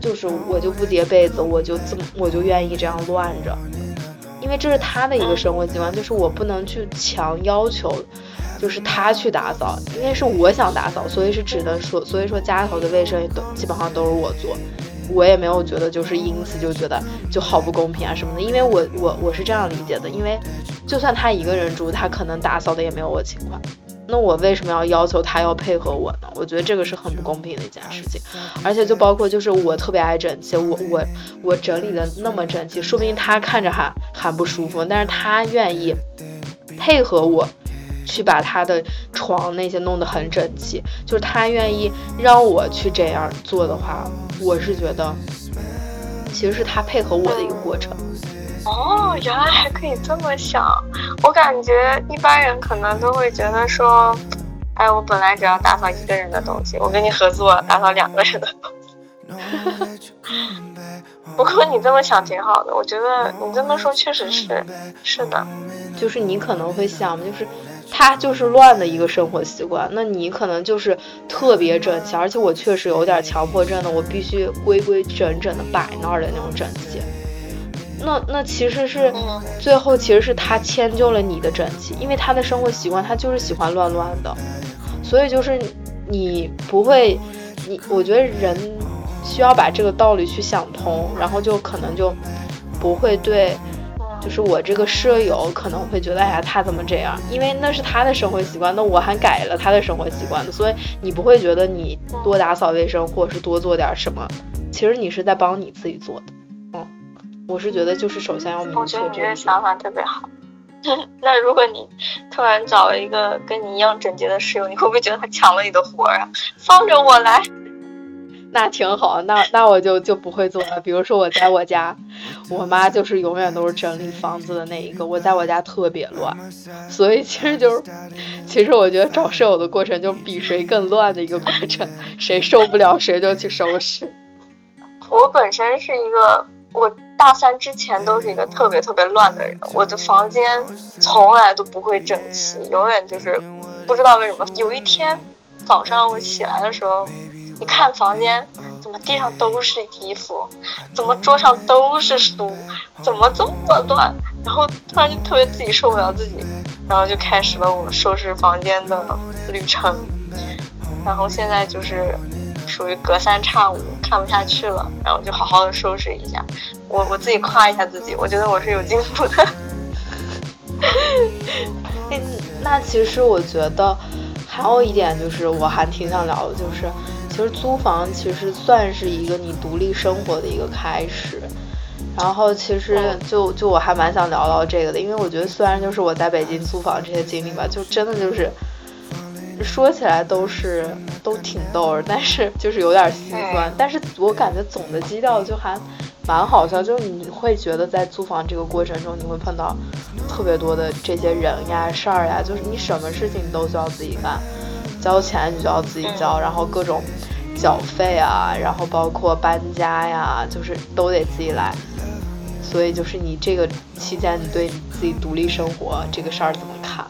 就是我就不叠被子，我就这么我就愿意这样乱着，因为这是他的一个生活习惯，就是我不能去强要求，就是他去打扫，因为是我想打扫，所以是只能说，所以说家里头的卫生都基本上都是我做，我也没有觉得就是因此就觉得就好不公平啊什么的，因为我我我是这样理解的，因为就算他一个人住，他可能打扫的也没有我勤快。那我为什么要要求他要配合我呢？我觉得这个是很不公平的一件事情，而且就包括就是我特别爱整齐，我我我整理的那么整齐，说不定他看着还还不舒服，但是他愿意配合我去把他的床那些弄得很整齐，就是他愿意让我去这样做的话，我是觉得其实是他配合我的一个过程。哦，原来还可以这么想。我感觉一般人可能都会觉得说，哎，我本来只要打扫一个人的东西，我跟你合作打扫两个人的东西。不过你这么想挺好的，我觉得你这么说确实是，是的。就是你可能会想，就是他就是乱的一个生活习惯，那你可能就是特别整齐，而且我确实有点强迫症的，我必须规规整整的摆那儿的那种整齐。那那其实是最后其实是他迁就了你的整齐，因为他的生活习惯他就是喜欢乱乱的，所以就是你不会，你我觉得人需要把这个道理去想通，然后就可能就不会对，就是我这个舍友可能会觉得哎呀他怎么这样，因为那是他的生活习惯，那我还改了他的生活习惯，所以你不会觉得你多打扫卫生或者是多做点什么，其实你是在帮你自己做的。我是觉得，就是首先要明确我觉得你这个这个想法特别好。(laughs) 那如果你突然找了一个跟你一样整洁的室友，你会不会觉得他抢了你的活儿啊？放着我来。那挺好，那那我就就不会做了。比如说我在我家，我妈就是永远都是整理房子的那一个，我在我家特别乱，所以其实就是，其实我觉得找舍友的过程就比谁更乱的一个过程，谁受不了谁就去收拾。(laughs) 我本身是一个，我大三之前都是一个特别特别乱的人，我的房间从来都不会整齐，永远就是不知道为什么。有一天早上我起来的时候，一看房间，怎么地上都是衣服，怎么桌上都是书，怎么这么乱？然后突然就特别自己受不了自己，然后就开始了我收拾房间的旅程。然后现在就是属于隔三差五看不下去了，然后就好好的收拾一下。我我自己夸一下自己，我觉得我是有进步的。(laughs) 那其实我觉得还有一点就是我还挺想聊的，就是其实租房其实算是一个你独立生活的一个开始。然后其实就就我还蛮想聊聊这个的，因为我觉得虽然就是我在北京租房这些经历吧，就真的就是说起来都是都挺逗的，但是就是有点心酸。但是我感觉总的基调就还。蛮好笑，就是你会觉得在租房这个过程中，你会碰到特别多的这些人呀、事儿呀，就是你什么事情你都需要自己干，交钱你就要自己交，然后各种缴费啊，然后包括搬家呀，就是都得自己来。所以就是你这个期间，你对自己独立生活这个事儿怎么看？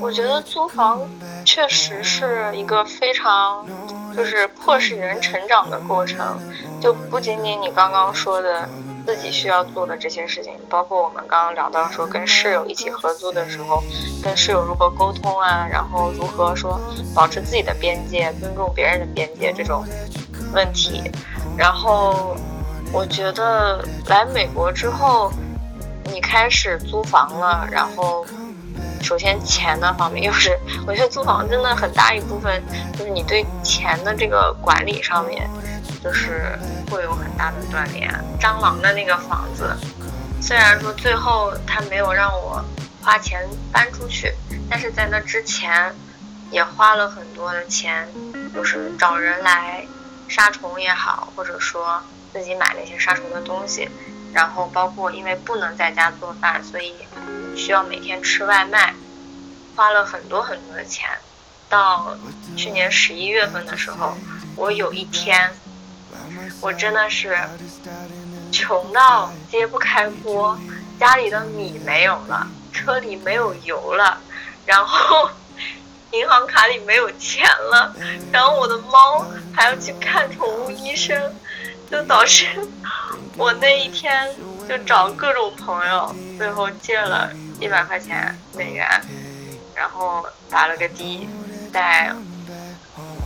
我觉得租房确实是一个非常。就是迫使人成长的过程，就不仅仅你刚刚说的自己需要做的这些事情，包括我们刚刚聊到说跟室友一起合租的时候，跟室友如何沟通啊，然后如何说保持自己的边界，尊重别人的边界这种问题。然后我觉得来美国之后，你开始租房了，然后。首先，钱的方面又是，我觉得租房真的很大一部分就是你对钱的这个管理上面，就是会有很大的锻炼。蟑螂的那个房子，虽然说最后他没有让我花钱搬出去，但是在那之前也花了很多的钱，就是找人来杀虫也好，或者说自己买那些杀虫的东西，然后包括因为不能在家做饭，所以。需要每天吃外卖，花了很多很多的钱。到去年十一月份的时候，我有一天，我真的是穷到揭不开锅，家里的米没有了，车里没有油了，然后 (laughs) 银行卡里没有钱了，然后我的猫还要去看宠物医生，就导致我那一天就找各种朋友，最后借了。一百块钱美元，然后打了个的，带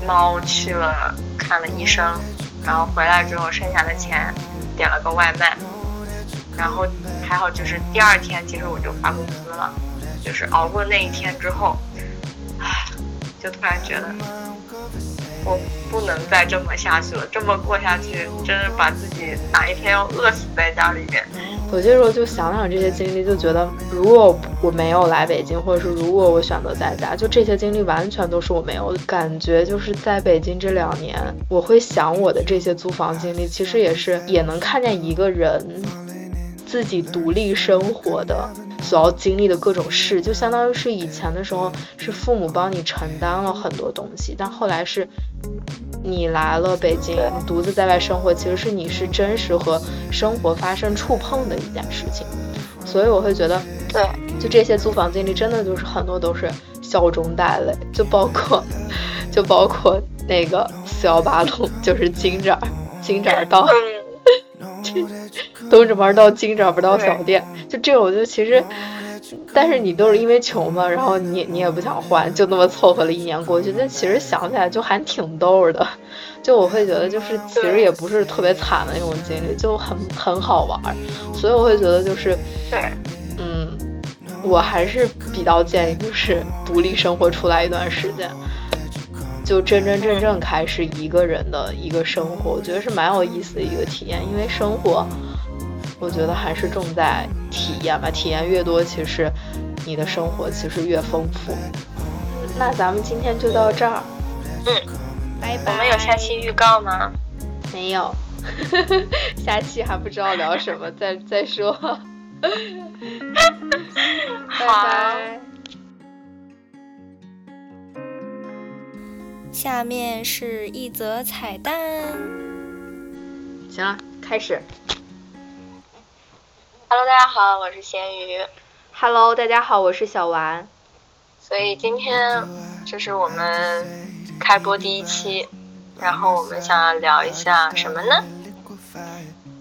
猫去了看了医生，然后回来之后剩下的钱点了个外卖，然后还好就是第二天其实我就发工资了，就是熬过那一天之后，唉，就突然觉得我不能再这么下去了，这么过下去真是把自己哪一天要饿死在家里面。有些时候就想想这些经历，就觉得如果我没有来北京，或者是如果我选择在家，就这些经历完全都是我没有。感觉就是在北京这两年，我会想我的这些租房经历，其实也是也能看见一个人自己独立生活的所要经历的各种事，就相当于是以前的时候是父母帮你承担了很多东西，但后来是。你来了北京，独自在外生活，其实是你是真实和生活发生触碰的一件事情，所以我会觉得，对，就这些租房经历，真的就是很多都是笑中带泪，就包括，就包括那个四幺八路，就是金盏金盏到，东直门到金找不到小店，就这种就其实。但是你都是因为穷嘛，然后你你也不想换，就那么凑合了一年过去。但其实想起来就还挺逗的，就我会觉得就是其实也不是特别惨的那种经历，就很很好玩。所以我会觉得就是，嗯，我还是比较建议就是独立生活出来一段时间，就真真正正开始一个人的一个生活，我觉得是蛮有意思的一个体验，因为生活。我觉得还是重在体验吧，体验越多，其实你的生活其实越丰富。那咱们今天就到这儿，嗯，拜拜。我们有下期预告吗？没有，(laughs) 下期还不知道聊什么，再再说。(laughs) 好。下面是一则彩蛋。行了，开始。Hello，大家好，我是咸鱼。Hello，大家好，我是小丸。所以今天这是我们开播第一期，然后我们想要聊一下什么呢？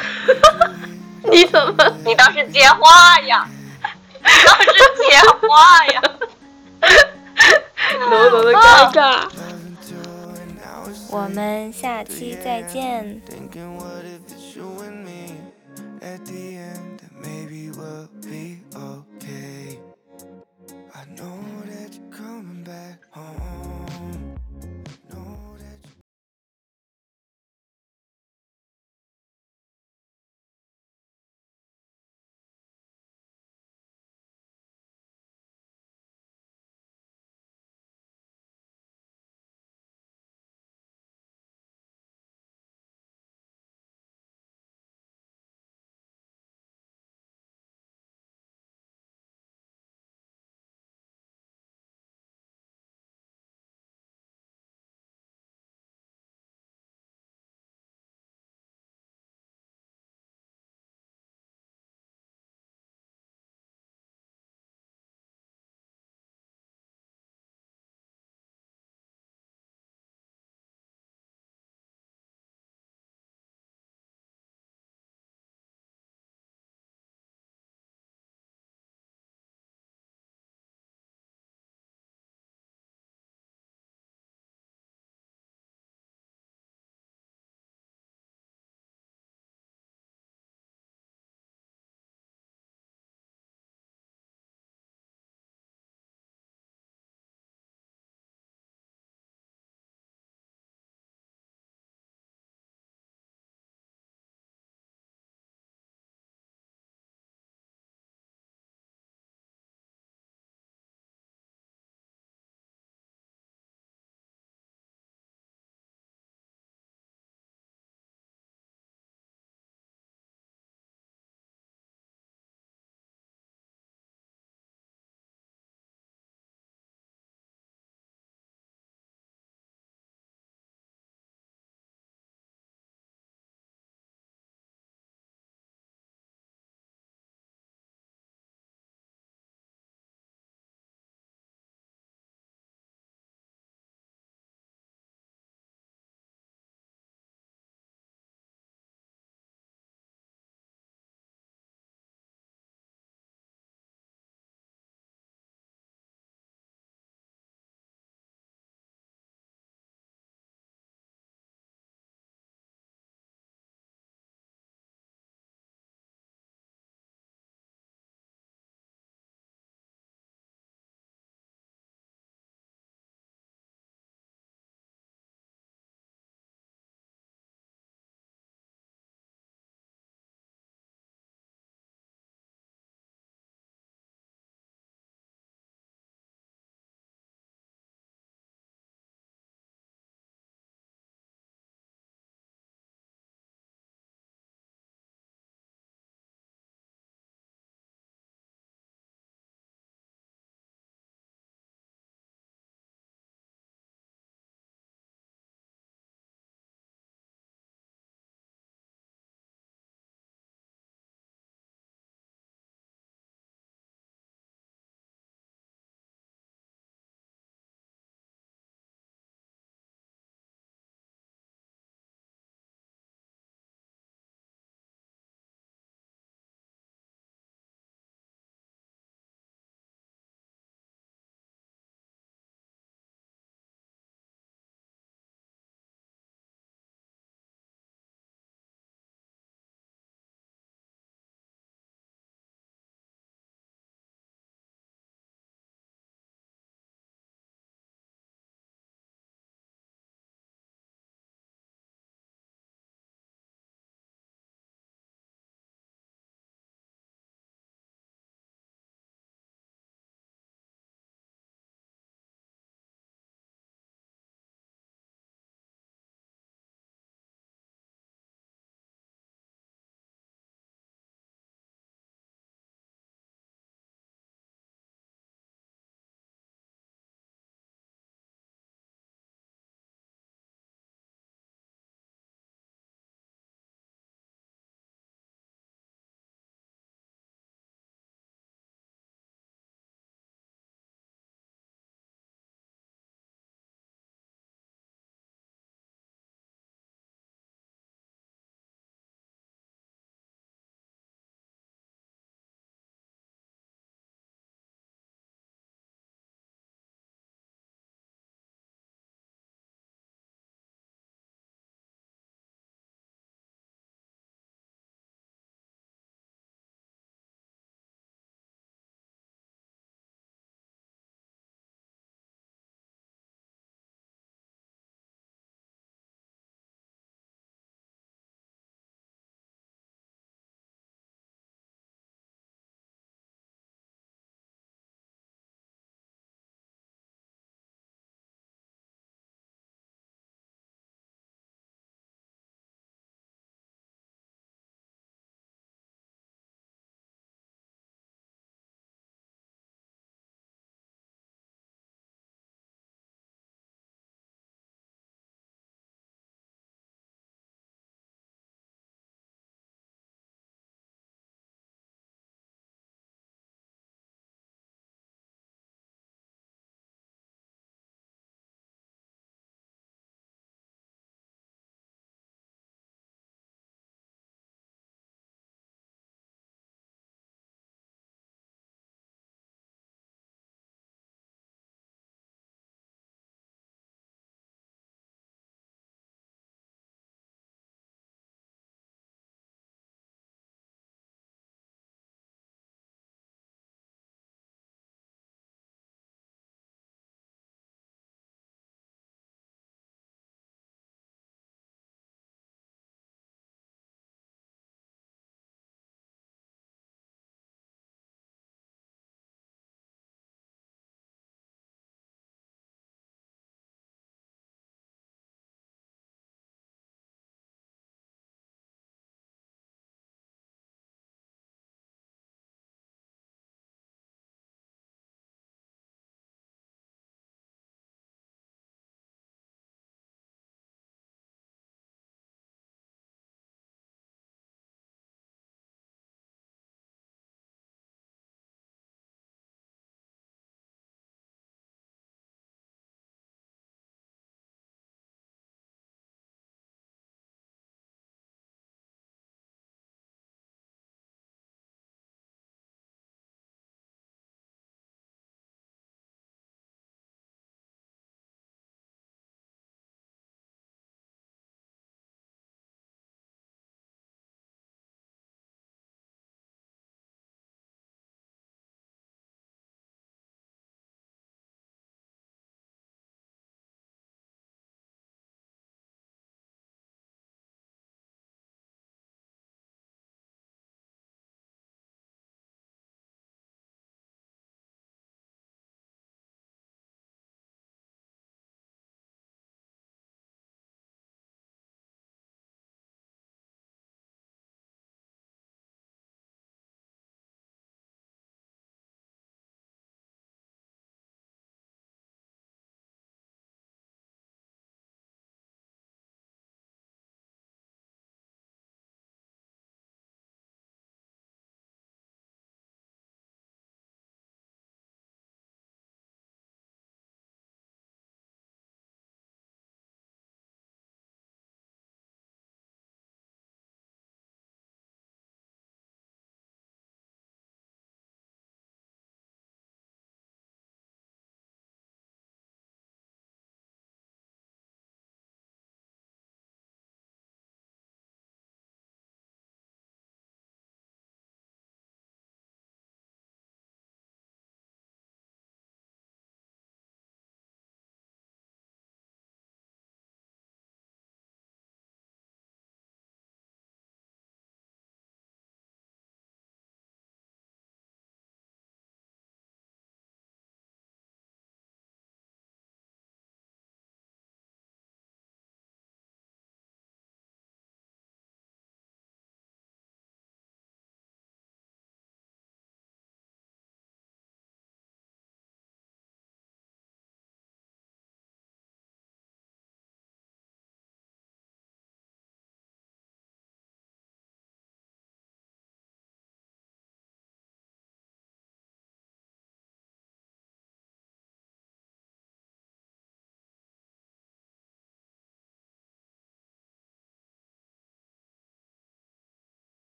(laughs) 你怎么？你倒是接话呀！你倒是接话呀！浓浓的尴尬。我们下期再见。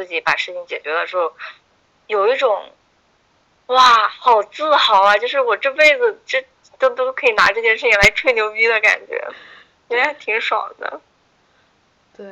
自己把事情解决了之后，有一种哇，好自豪啊！就是我这辈子这都都可以拿这件事情来吹牛逼的感觉，觉得还挺爽的。对，